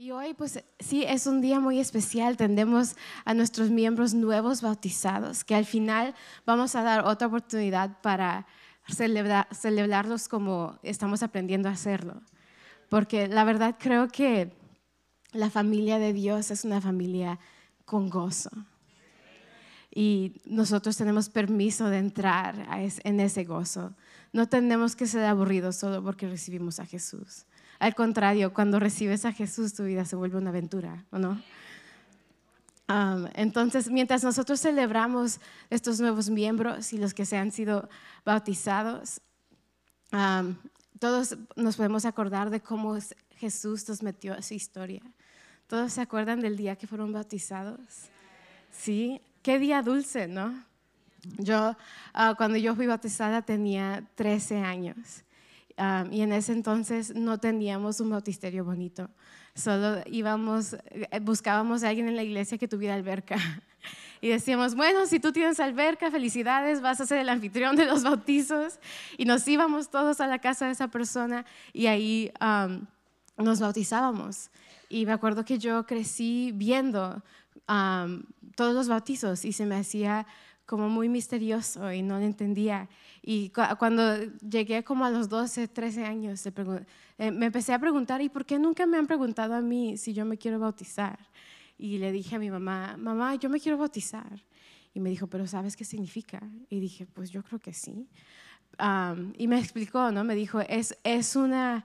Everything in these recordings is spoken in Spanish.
Y hoy, pues sí, es un día muy especial. Tendemos a nuestros miembros nuevos bautizados, que al final vamos a dar otra oportunidad para celebrarlos como estamos aprendiendo a hacerlo. Porque la verdad creo que la familia de Dios es una familia con gozo. Y nosotros tenemos permiso de entrar en ese gozo. No tenemos que ser aburridos solo porque recibimos a Jesús. Al contrario, cuando recibes a Jesús, tu vida se vuelve una aventura, ¿o no? entonces, mientras nosotros celebramos estos nuevos miembros y los que se han sido bautizados, todos nos podemos acordar de cómo Jesús nos metió a su historia. ¿Todos se acuerdan del día que fueron bautizados? Sí, qué día dulce, ¿no? Yo, ah, cuando yo fui bautizada, tenía 13 años y en ese entonces no teníamos un bautisterio bonito. Solo íbamos, eh, buscábamos a alguien en la iglesia que tuviera alberca. Y decíamos, bueno, si tú tienes alberca, felicidades, vas a ser el anfitrión de los bautizos. Y nos íbamos todos a la casa de esa persona y ahí nos bautizábamos. Y me acuerdo que yo crecí viendo todos los bautizos y se me hacía como muy misterioso y no lo entendía. Y cuando llegué como a los 12, 13 años, eh, me empecé a preguntar, ¿y por qué nunca me han preguntado a mí si yo me quiero bautizar? Y le dije a mi mamá, mamá, yo me quiero bautizar. Y me dijo, ¿pero sabes qué significa? Y dije, pues yo creo que sí. y me explicó, ¿no? Me dijo, es, es una,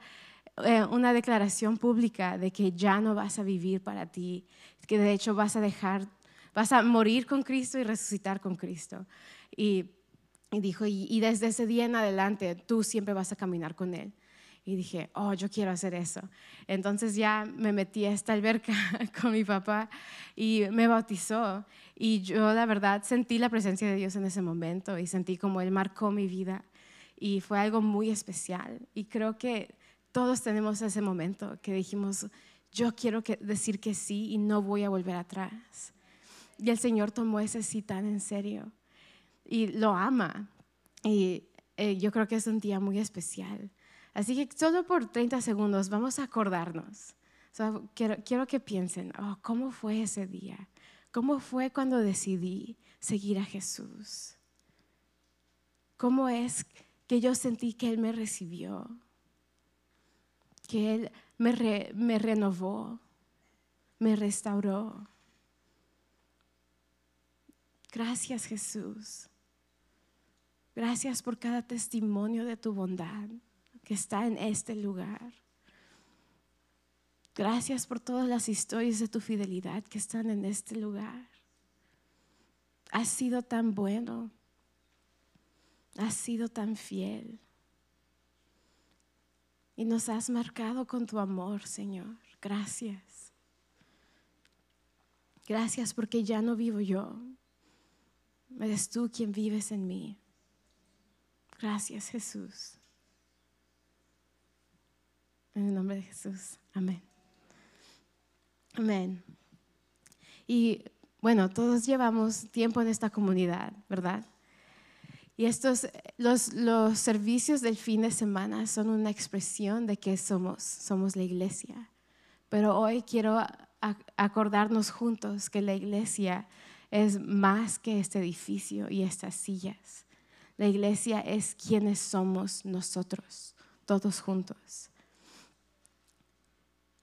eh, una declaración pública de que ya no vas a vivir para ti, que de hecho vas a dejar vas a morir con Cristo y resucitar con Cristo. Y, dijo, y, desde ese día en adelante tú siempre vas a caminar con Él. Y dije, oh, yo quiero hacer eso. Entonces ya me metí a esta alberca con mi papá y me bautizó. Y yo la verdad sentí la presencia de Dios en ese momento y sentí como Él marcó mi vida. Y fue algo muy especial. Y creo que todos tenemos ese momento que dijimos, yo quiero decir que sí y no voy a volver atrás. Y el Señor tomó ese sí tan en serio y lo ama. Y eh, yo creo que es un día muy especial. Así que solo por 30 segundos vamos a acordarnos. quiero, que piensen, oh, ¿cómo fue ese día? ¿Cómo fue cuando decidí seguir a Jesús? ¿Cómo es que yo sentí que Él me recibió? Que Él me, me renovó, me restauró Gracias Jesús. Gracias por cada testimonio de tu bondad que está en este lugar. Gracias por todas las historias de tu fidelidad que están en este lugar. Has sido tan bueno. Has sido tan fiel. Y nos has marcado con tu amor, Señor. Gracias. Gracias porque ya no vivo yo, Eres tú quien vives en mí. Gracias Jesús. En el nombre de Jesús. Amén. Amén. Y bueno, todos llevamos tiempo en esta comunidad, ¿verdad? Y estos, los, los servicios del fin de semana son una expresión de que somos, somos la iglesia. Pero hoy quiero acordarnos juntos que la iglesia es más que este edificio y estas sillas. La iglesia es quienes somos nosotros, todos juntos.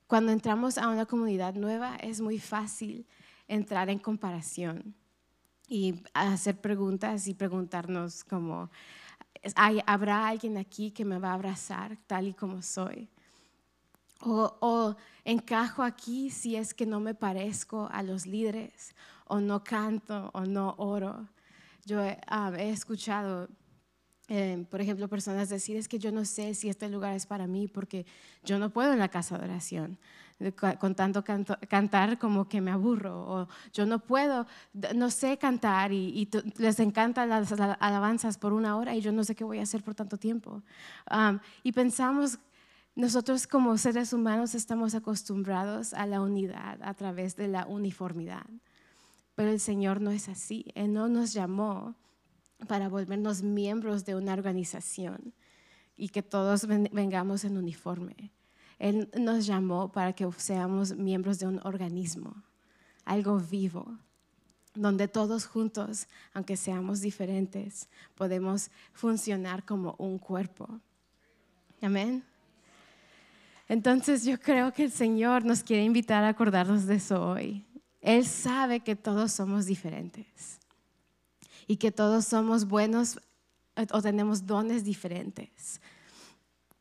Cuando entramos a una comunidad nueva es muy fácil entrar en comparación y hacer preguntas y preguntarnos como, ¿habrá alguien aquí que me va a abrazar tal y como soy? O, o, encajo aquí si es que no me parezco a los líderes o no canto o no oro. Yo he ah, escuchado, eh, por ejemplo, personas decir, es que yo no sé si este lugar es para mí porque yo no puedo en la casa de oración con tanto cantar como que me aburro, o yo no puedo, no sé cantar y, les encantan las alabanzas por una hora y yo no sé qué voy a hacer por tanto tiempo. y pensamos, nosotros como seres humanos estamos acostumbrados a la unidad a través de la uniformidad. Pero el Señor no es así. Él no nos llamó para volvernos miembros de una organización y que todos vengamos en uniforme. Él nos llamó para que seamos miembros de un organismo, algo vivo, donde todos juntos, aunque seamos diferentes, podemos funcionar como un cuerpo. Amén. Entonces yo creo que el Señor nos quiere invitar a acordarnos de eso hoy. Él sabe que todos somos diferentes y que todos somos buenos o tenemos dones diferentes.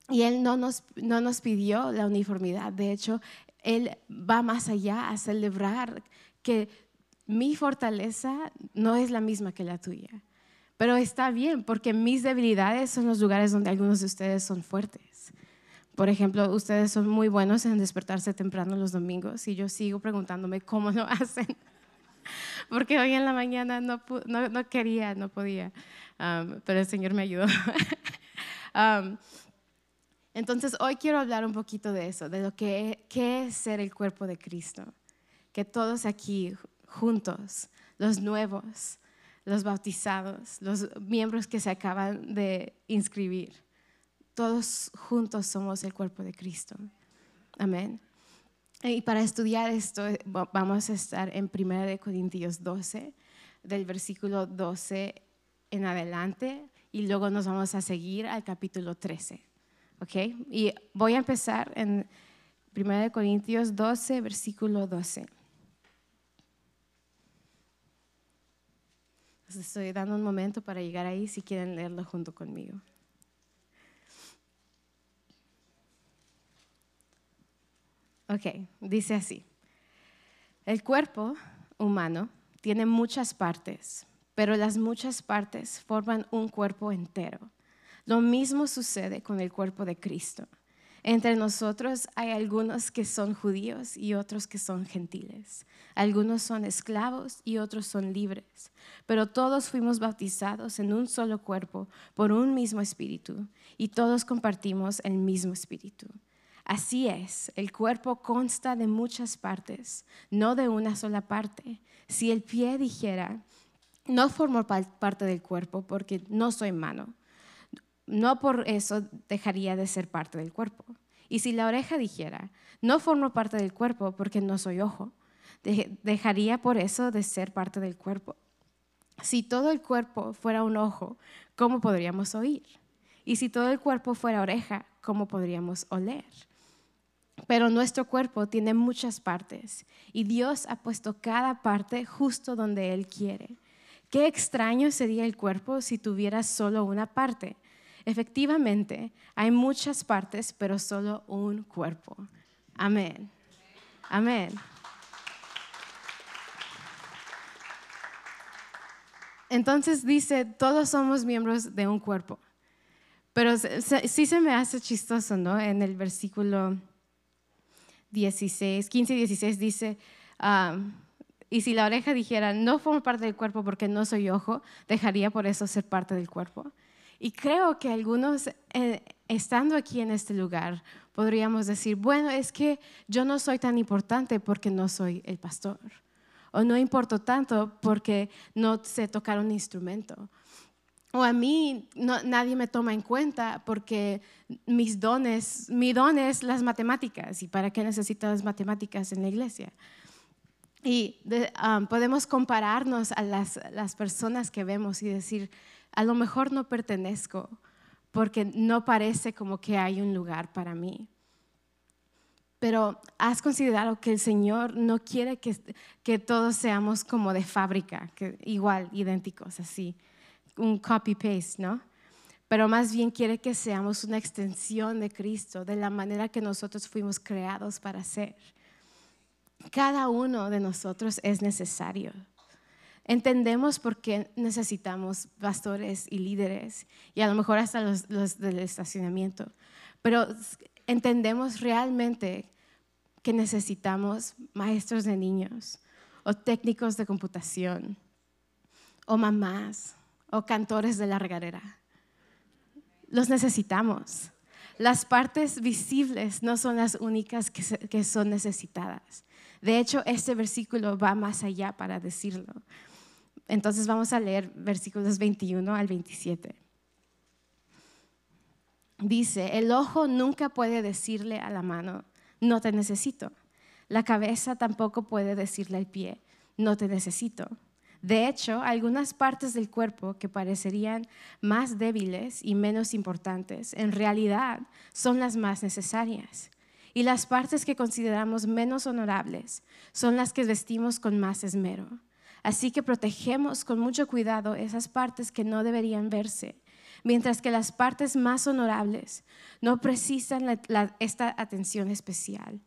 Y Él no nos, no nos pidió la uniformidad. De hecho, Él va más allá a celebrar que mi fortaleza no es la misma que la tuya. Pero está bien, porque mis debilidades son los lugares donde algunos de ustedes son fuertes. Por ejemplo, ustedes son muy buenos en despertarse temprano los domingos y yo sigo preguntándome cómo lo hacen. Porque hoy en la mañana no, no, quería, no podía, um, pero el Señor me ayudó. Um, entonces, hoy quiero hablar un poquito de eso, de lo que qué es ser el cuerpo de Cristo. Que todos aquí juntos, los nuevos, los bautizados, los miembros que se acaban de inscribir, todos juntos somos el cuerpo de Cristo. Amén. Y para estudiar esto vamos a estar en 1 Corintios 12, del versículo 12 en adelante, y luego nos vamos a seguir al capítulo 13. ¿Ok? Y voy a empezar en 1 Corintios 12, versículo 12. estoy dando un momento para llegar ahí si quieren leerlo junto conmigo. Ok, dice así. El cuerpo humano tiene muchas partes, pero las muchas partes forman un cuerpo entero. Lo mismo sucede con el cuerpo de Cristo. Entre nosotros hay algunos que son judíos y otros que son gentiles. Algunos son esclavos y otros son libres. Pero todos fuimos bautizados en un solo cuerpo por un mismo espíritu y todos compartimos el mismo espíritu. Así es, el cuerpo consta de muchas partes, no de una sola parte. Si el pie dijera, no formo parte del cuerpo porque no soy mano no por eso dejaría de ser parte del cuerpo. Y si la oreja dijera, no formo parte del cuerpo porque no soy ojo, dejaría por eso de ser parte del cuerpo. Si todo el cuerpo fuera un ojo, ¿cómo podríamos oír? Y si todo el cuerpo fuera oreja, ¿cómo podríamos oler? Pero nuestro cuerpo tiene muchas partes y Dios ha puesto cada parte justo donde Él quiere. Qué extraño sería el cuerpo si tuviera solo una parte. Efectivamente, hay muchas partes, pero solo un cuerpo. Amén. Amén. Entonces dice, todos somos miembros de un cuerpo. Pero sí se me hace chistoso, ¿no? En el versículo 16, 15 y 16 dice, y si la oreja dijera, no formo parte del cuerpo porque no soy ojo, dejaría por eso ser parte del cuerpo. Y creo que algunos, eh, estando aquí en este lugar, podríamos decir, bueno, es que yo no soy tan importante porque no soy el pastor. O no importo tanto porque no sé tocar un instrumento. O a mí nadie me toma en cuenta porque mis dones, mi don es las matemáticas. ¿Y para qué necesito las matemáticas en la iglesia? Y um, podemos compararnos a las, personas que vemos y decir, a lo mejor no pertenezco porque no parece como que hay un lugar para mí. Pero has considerado que el Señor no quiere que, todos seamos como de fábrica, igual, idénticos, así, un copy-paste, ¿no? Pero más bien quiere que seamos una extensión de Cristo, de la manera que nosotros fuimos creados para ser. Cada uno de nosotros es necesario. Entendemos por qué necesitamos pastores y líderes y a lo mejor hasta los, del estacionamiento, pero entendemos realmente que necesitamos maestros de niños o técnicos de computación o mamás o cantores de la regadera. Los necesitamos. Las partes visibles no son las únicas que, que son necesitadas. De hecho, este versículo va más allá para decirlo. Entonces vamos a leer versículos 21 al 27. dice, el ojo nunca puede decirle a la mano, no te necesito. La cabeza tampoco puede decirle al pie, no te necesito. De hecho, algunas partes del cuerpo que parecerían más débiles y menos importantes, en realidad son las más necesarias. Y las partes que consideramos menos honorables son las que vestimos con más esmero. Así que protegemos con mucho cuidado esas partes que no deberían verse, mientras que las partes más honorables no precisan esta atención especial.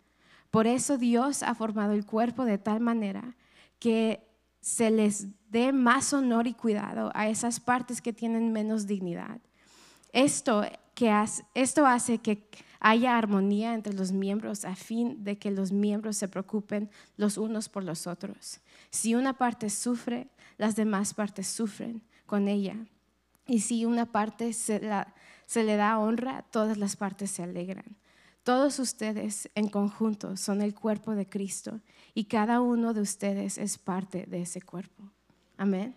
Por eso Dios ha formado el cuerpo de tal manera que se les dé más honor y cuidado a esas partes que tienen menos dignidad. Esto, que hace, esto hace que haya armonía entre los miembros a fin de que los miembros se preocupen los unos por los otros. Si una parte sufre, las demás partes sufren con ella. Y si una parte se, se le da honra, todas las partes se alegran. Todos ustedes en conjunto son el cuerpo de Cristo y cada uno de ustedes es parte de ese cuerpo. Amén.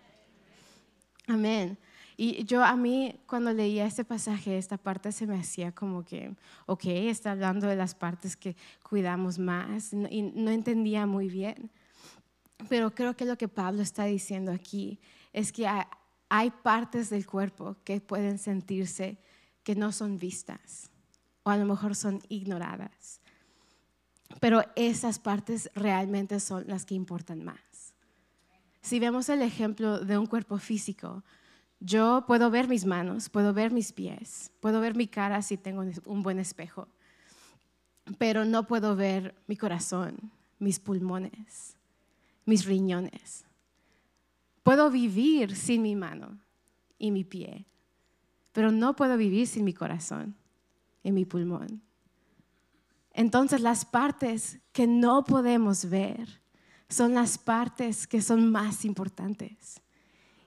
Amén. Y yo a mí cuando leía este pasaje, esta parte se me hacía como que, ok, está hablando de las partes que cuidamos más y no entendía muy bien. Pero creo que lo que Pablo está diciendo aquí es que hay partes del cuerpo que pueden sentirse que no son vistas o a lo mejor son ignoradas. Pero esas partes realmente son las que importan más. Si vemos el ejemplo de un cuerpo físico, yo puedo ver mis manos, puedo ver mis pies, puedo ver mi cara si tengo un buen espejo, pero no puedo ver mi corazón, mis pulmones, mis riñones. Puedo vivir sin mi mano y mi pie, pero no puedo vivir sin mi corazón en mi pulmón. Entonces las partes que no podemos ver son las partes que son más importantes.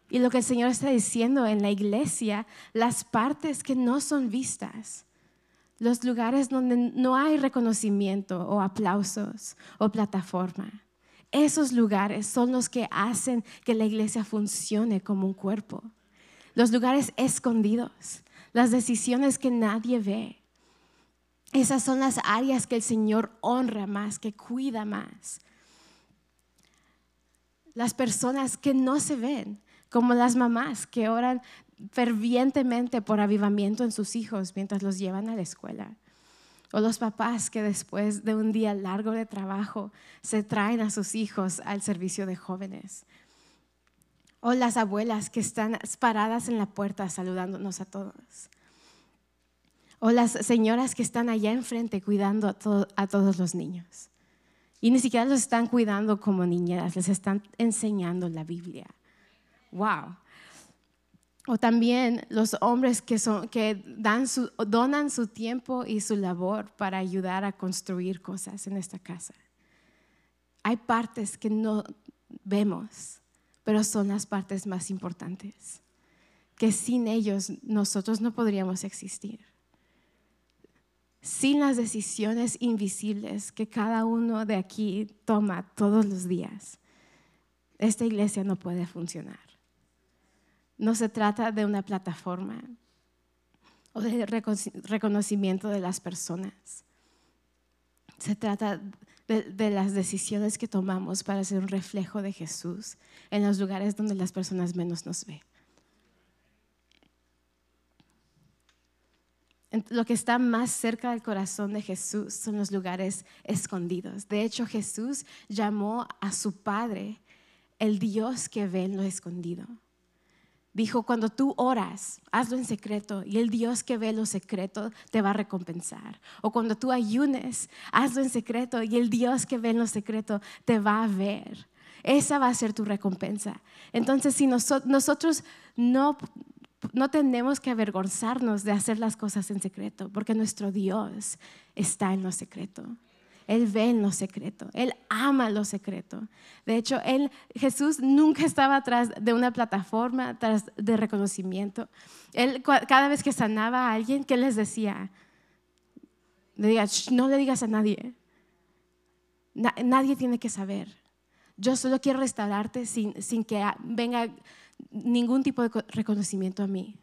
Y lo que el Señor está diciendo en la iglesia, las partes que no son vistas, los lugares donde no hay reconocimiento o aplausos o plataforma, esos lugares son los que hacen que la iglesia funcione como un cuerpo. Los lugares escondidos, las decisiones que nadie ve, esas son las áreas que el Señor honra más, que cuida más. Las personas que no se ven, como las mamás que oran fervientemente por avivamiento en sus hijos mientras los llevan a la escuela. O los papás que después de un día largo de trabajo se traen a sus hijos al servicio de jóvenes. O las abuelas que están paradas en la puerta saludándonos a todos. O las señoras que están allá enfrente cuidando a, todos los niños. Y ni siquiera los están cuidando como niñeras, les están enseñando la Biblia. Wow. O también los hombres que, son, que dan su, donan su tiempo y su labor para ayudar a construir cosas en esta casa. Hay partes que no vemos, pero son las partes más importantes, que sin ellos nosotros no podríamos existir sin las decisiones invisibles que cada uno de aquí toma todos los días, esta iglesia no puede funcionar. No se trata de una plataforma o de reconocimiento de las personas. Se trata de, las decisiones que tomamos para ser un reflejo de Jesús en los lugares donde las personas menos nos ven. Lo que está más cerca del corazón de Jesús son los lugares escondidos. De hecho, Jesús llamó a su Padre el Dios que ve en lo escondido. Dijo, cuando tú oras, hazlo en secreto y el Dios que ve lo secreto te va a recompensar. O cuando tú ayunes, hazlo en secreto y el Dios que ve en lo secreto te va a ver. Esa va a ser tu recompensa. Entonces, si nosotros no no tenemos que avergonzarnos de hacer las cosas en secreto, porque nuestro Dios está en lo secreto. Él ve en lo secreto, Él ama lo secreto. De hecho, él, Jesús nunca estaba atrás de una plataforma, atrás de reconocimiento. Él, cada vez que sanaba a alguien, ¿qué les decía? Le diga, no le digas a nadie. nadie tiene que saber. Yo solo quiero restaurarte sin, sin que venga ningún tipo de reconocimiento a mí.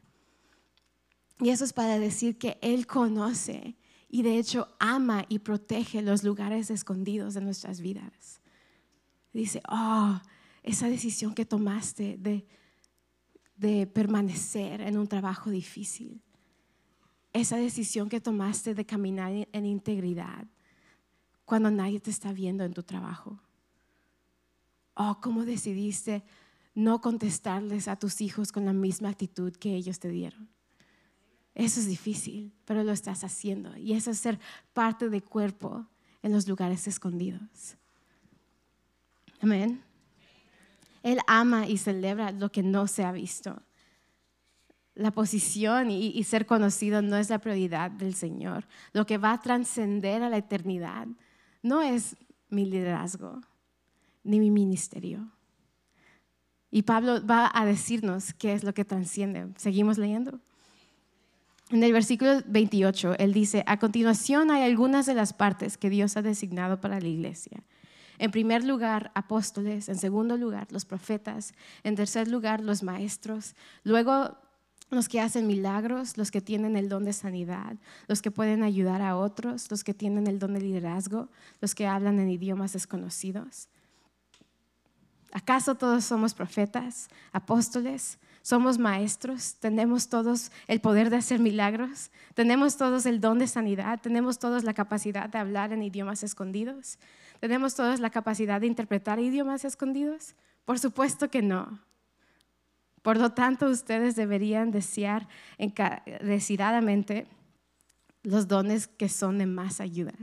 Y eso es para decir que Él conoce y de hecho ama y protege los lugares escondidos de nuestras vidas. Dice, oh, esa decisión que tomaste de, de permanecer en un trabajo difícil, esa decisión que tomaste de caminar en integridad cuando nadie te está viendo en tu trabajo. Oh, cómo decidiste no contestarles a tus hijos con la misma actitud que ellos te dieron. Eso es difícil, pero lo estás haciendo. Y eso es ser parte del cuerpo en los lugares escondidos. Amén. Él ama y celebra lo que no se ha visto. La posición y, y, ser conocido no es la prioridad del Señor. Lo que va a trascender a la eternidad no es mi liderazgo ni mi ministerio. Y Pablo va a decirnos qué es lo que trasciende. ¿Seguimos leyendo? En el versículo 28, él dice, a continuación hay algunas de las partes que Dios ha designado para la iglesia. En primer lugar, apóstoles, en segundo lugar, los profetas, en tercer lugar, los maestros, luego los que hacen milagros, los que tienen el don de sanidad, los que pueden ayudar a otros, los que tienen el don de liderazgo, los que hablan en idiomas desconocidos. ¿Acaso todos somos profetas, apóstoles? somos maestros, tenemos todos el poder de hacer milagros, tenemos todos el don de sanidad, tenemos todos la capacidad de hablar en idiomas escondidos, tenemos todos la capacidad de interpretar idiomas escondidos. Por supuesto que no. Por lo tanto, ustedes deberían desear encarecidamente los dones que son de más ayuda.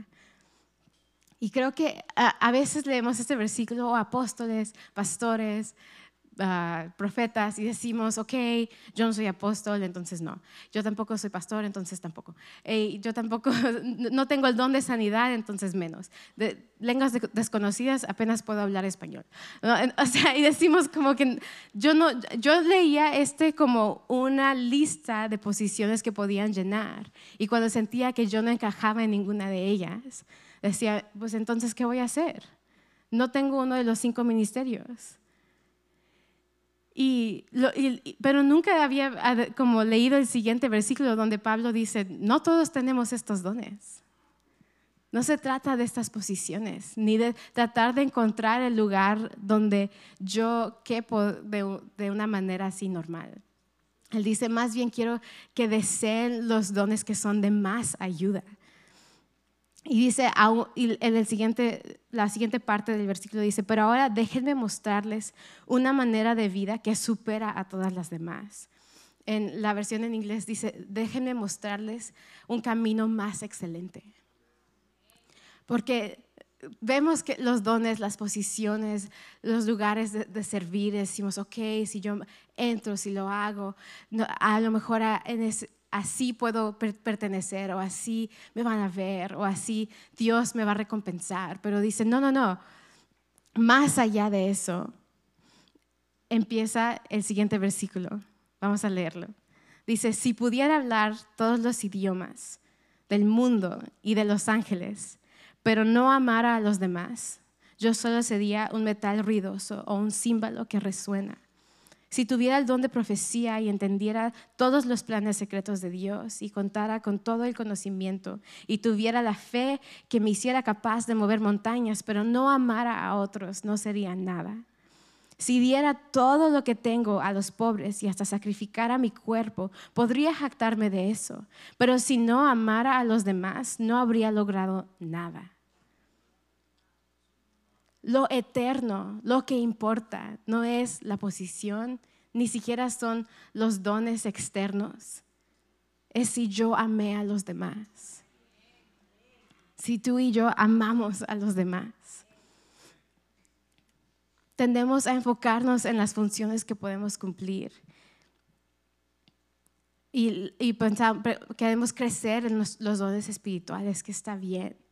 Y creo que a, veces leemos este versículo, oh, apóstoles, pastores, Ah, profetas y decimos, ok, yo no soy apóstol, entonces no. Yo tampoco soy pastor, entonces tampoco. yo tampoco, no tengo el don de sanidad, entonces menos. De lenguas desconocidas apenas puedo hablar español. O sea, y decimos como que yo, no, yo leía este como una lista de posiciones que podían llenar. Y cuando sentía que yo no encajaba en ninguna de ellas, decía, pues entonces, ¿qué voy a hacer? No tengo uno de los cinco ministerios y, pero nunca había como leído el siguiente versículo donde Pablo dice, no todos tenemos estos dones. No se trata de estas posiciones, ni de tratar de encontrar el lugar donde yo quepo de, de una manera así normal. Él dice, más bien quiero que deseen los dones que son de más ayuda. Y dice, en el siguiente, la siguiente parte del versículo dice, pero ahora déjenme mostrarles una manera de vida que supera a todas las demás. En la versión en inglés dice, déjenme mostrarles un camino más excelente. Porque vemos que los dones, las posiciones, los lugares de, servir, decimos, ok, si yo entro, si lo hago, a lo mejor en ese, así puedo pertenecer o así me van a ver o así Dios me va a recompensar. Pero dice, no, no, no, más allá de eso, empieza el siguiente versículo. Vamos a leerlo. Dice, si pudiera hablar todos los idiomas del mundo y de los ángeles, pero no amara a los demás, yo solo sería un metal ruidoso o un símbolo que resuena. Si tuviera el don de profecía y entendiera todos los planes secretos de Dios y contara con todo el conocimiento y tuviera la fe que me hiciera capaz de mover montañas, pero no amara a otros, no sería nada. Si diera todo lo que tengo a los pobres y hasta sacrificara mi cuerpo, podría jactarme de eso. Pero si no amara a los demás, no habría logrado nada. Lo eterno, lo que importa, no es la posición, ni siquiera son los dones externos. Es si yo amé a los demás. Si tú y yo amamos a los demás. Tendemos a enfocarnos en las funciones que podemos cumplir. Y, y queremos crecer en los dones espirituales, que está bien.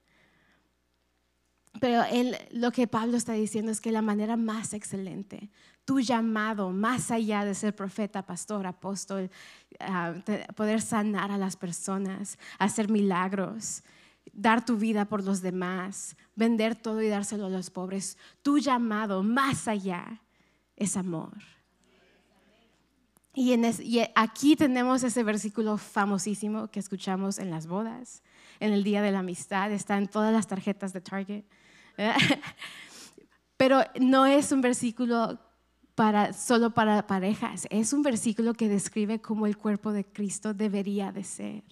Pero él, lo que Pablo está diciendo es que la manera más excelente, tu llamado, más allá de ser profeta, pastor, apóstol, ah, poder sanar a las personas, hacer milagros, dar tu vida por los demás, vender todo y dárselo a los pobres, tu llamado más allá es amor. Y, aquí tenemos ese versículo famosísimo que escuchamos en las bodas, en el Día de la Amistad, está en todas las tarjetas de Target. Pero no es un versículo para, solo para parejas, es un versículo que describe cómo el cuerpo de Cristo debería de ser.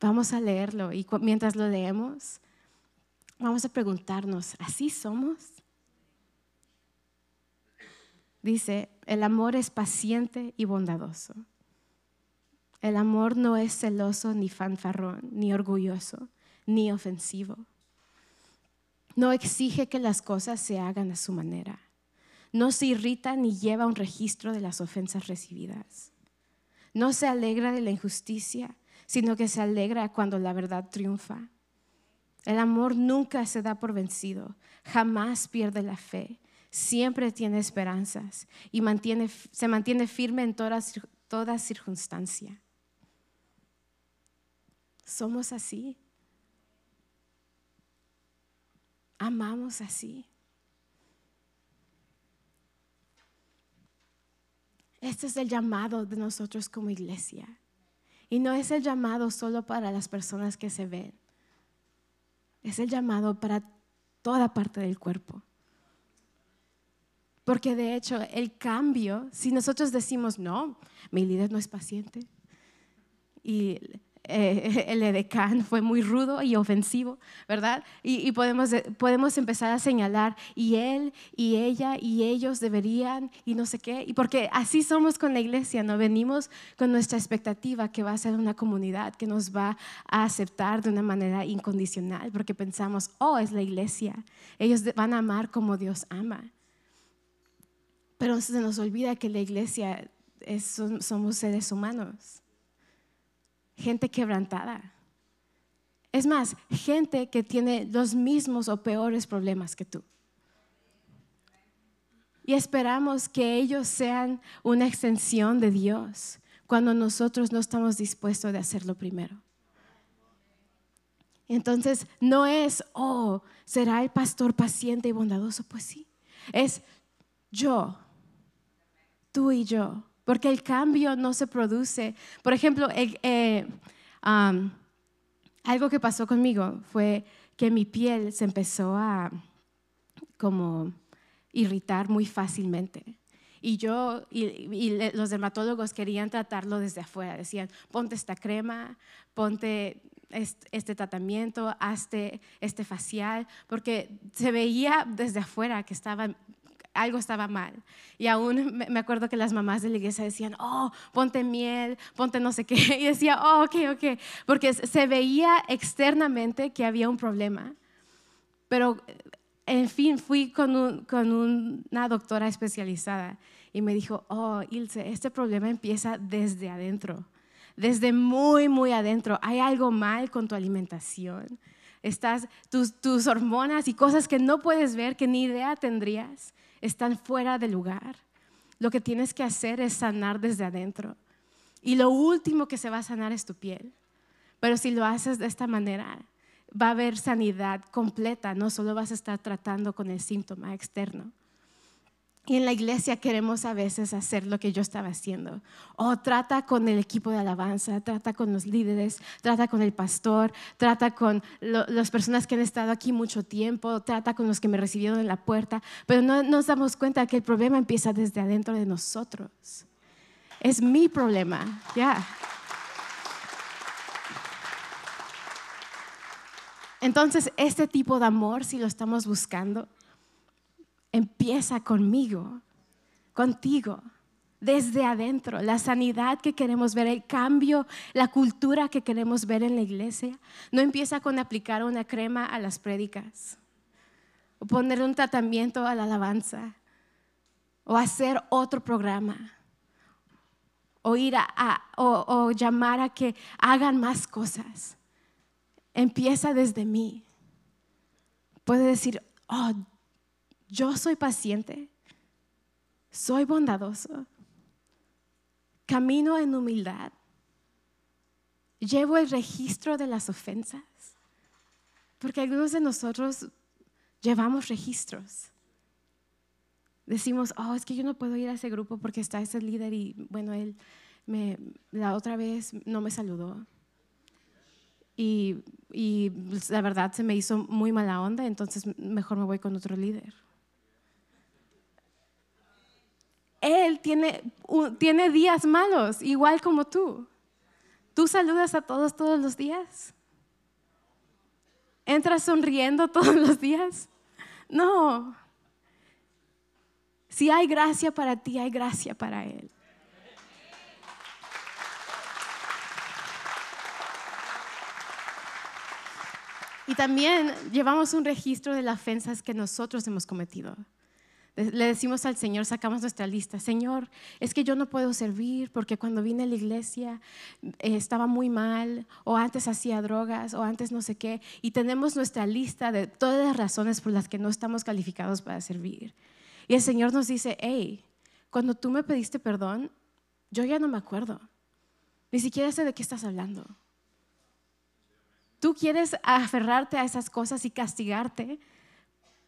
Vamos a leerlo y mientras lo leemos, vamos a preguntarnos, ¿así somos? Dice, el amor es paciente y bondadoso. El amor no es celoso ni fanfarrón, ni orgulloso, ni ofensivo. No exige que las cosas se hagan a su manera. No se irrita ni lleva un registro de las ofensas recibidas. No se alegra de la injusticia, sino que se alegra cuando la verdad triunfa. El amor nunca se da por vencido, jamás pierde la fe, siempre tiene esperanzas y se mantiene firme en toda circunstancia. Somos así. Amamos así. Este es el llamado de nosotros como iglesia. Y no es el llamado solo para las personas que se ven. Es el llamado para toda parte del cuerpo. Porque de hecho el cambio, si nosotros decimos, no, mi líder no es paciente, y eh, el edecán fue muy rudo y ofensivo, ¿verdad? Y, podemos, podemos empezar a señalar, y él, y ella, y ellos deberían, y no sé qué, y porque así somos con la iglesia, ¿no? Venimos con nuestra expectativa que va a ser una comunidad que nos va a aceptar de una manera incondicional, porque pensamos, oh, es la iglesia, ellos van a amar como Dios ama. Pero se nos olvida que la iglesia somos seres humanos gente quebrantada. Es más, gente que tiene los mismos o peores problemas que tú. Y esperamos que ellos sean una extensión de Dios cuando nosotros no estamos dispuestos de hacerlo primero. Entonces, no es, oh, ¿será el pastor paciente y bondadoso? Pues sí, es yo, tú y yo, porque el cambio no se produce. Por ejemplo, eh, algo que pasó conmigo fue que mi piel se empezó a como irritar muy fácilmente. Y yo y, los dermatólogos querían tratarlo desde afuera. Decían, ponte esta crema, ponte este, tratamiento, hazte este facial, porque se veía desde afuera que estaba algo estaba mal. Y aún me acuerdo que las mamás de la iglesia decían, oh, ponte miel, ponte no sé qué. Y decía, oh, ok, ok, porque se veía externamente que había un problema. Pero, en fin, fui con, con una doctora especializada y me dijo, oh, Ilse, este problema empieza desde adentro, desde muy, muy adentro. Hay algo mal con tu alimentación. Estás, tus, tus hormonas y cosas que no puedes ver, que ni idea tendrías, están fuera de lugar. Lo que tienes que hacer es sanar desde adentro. Y lo último que se va a sanar es tu piel. Pero si lo haces de esta manera, va a haber sanidad completa, no solo vas a estar tratando con el síntoma externo. Y en la iglesia queremos a veces hacer lo que yo estaba haciendo. O trata con el equipo de alabanza, trata con los líderes, trata con el pastor, trata con las personas que han estado aquí mucho tiempo, trata con los que me recibieron en la puerta. Pero no nos damos cuenta que el problema empieza desde adentro de nosotros. Es mi problema, ya. Entonces, este tipo de amor, si lo estamos buscando, empieza conmigo, contigo, desde adentro. La sanidad que queremos ver, el cambio, la cultura que queremos ver en la iglesia, no empieza con aplicar una crema a las prédicas, o poner un tratamiento a la alabanza, o hacer otro programa, o ir a, o llamar a que hagan más cosas. Empieza desde mí. Puede decir, oh, yo soy paciente, soy bondadoso, camino en humildad, llevo el registro de las ofensas, porque algunos de nosotros llevamos registros. decimos, oh, es que yo no puedo ir a ese grupo porque está ese líder y bueno, él me, la otra vez no me saludó. Y, y pues, la verdad se me hizo muy mala onda, entonces mejor me voy con otro líder. Él tiene, días malos, igual como tú. ¿Tú saludas a todos todos los días? ¿Entras sonriendo todos los días? No. Si hay gracia para ti, hay gracia para Él. Y también llevamos un registro de las ofensas que nosotros hemos cometido. Le decimos al Señor, sacamos nuestra lista, Señor, es que yo no puedo servir porque cuando vine a la iglesia eh, estaba muy mal, o antes hacía drogas, o antes no sé qué, y tenemos nuestra lista de todas las razones por las que no estamos calificados para servir. Y el Señor nos dice, hey, cuando tú me pediste perdón, yo ya no me acuerdo, ni siquiera sé de qué estás hablando. Tú quieres aferrarte a esas cosas y castigarte,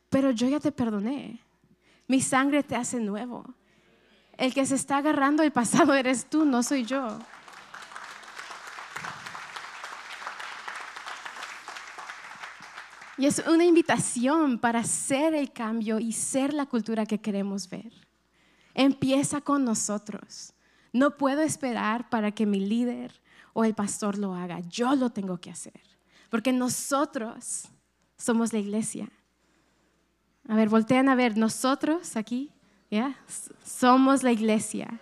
pero yo ya te perdoné. Mi sangre te hace nuevo. El que se está agarrando el pasado eres tú, no soy yo. Y es una invitación para ser el cambio y ser la cultura que queremos ver. Empieza con nosotros. No puedo esperar para que mi líder o el pastor lo haga. Yo lo tengo que hacer. Porque nosotros somos la iglesia. A ver, voltean a ver, nosotros aquí, ¿ya? Somos la iglesia.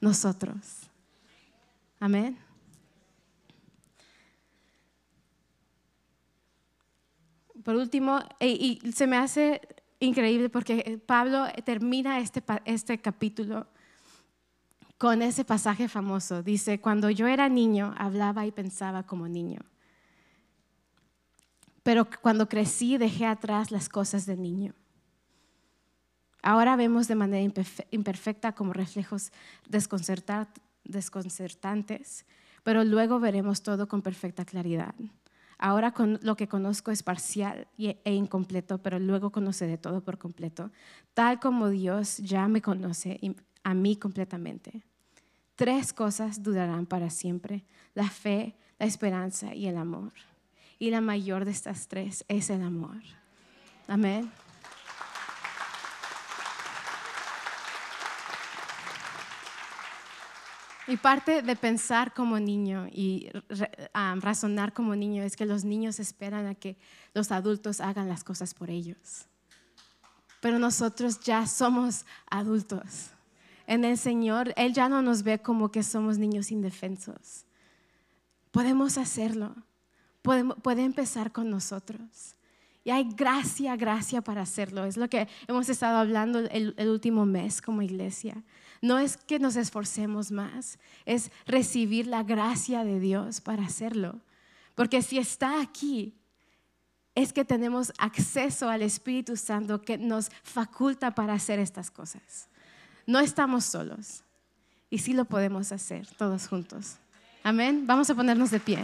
Nosotros. Amén. Por último, y, se me hace increíble porque Pablo termina este, este capítulo con ese pasaje famoso. Dice, cuando yo era niño, hablaba y pensaba como niño. Pero cuando crecí dejé atrás las cosas de niño. Ahora vemos de manera imperfecta como reflejos desconcertantes, pero luego veremos todo con perfecta claridad. Ahora lo que conozco es parcial e incompleto, pero luego conoceré todo por completo, tal como Dios ya me conoce a mí completamente. Tres cosas durarán para siempre, la fe, la esperanza y el amor. Y la mayor de estas tres es el amor. Amén. Y parte de pensar como niño y razonar como niño es que los niños esperan a que los adultos hagan las cosas por ellos. Pero nosotros ya somos adultos. En el Señor, Él ya no nos ve como que somos niños indefensos. Podemos hacerlo puede, empezar con nosotros. Y hay gracia, gracia para hacerlo. Es lo que hemos estado hablando el, el, último mes como iglesia. No es que nos esforcemos más, es recibir la gracia de Dios para hacerlo. Porque si está aquí, es que tenemos acceso al Espíritu Santo que nos faculta para hacer estas cosas. No estamos solos y sí lo podemos hacer todos juntos. Amén. Vamos a ponernos de pie.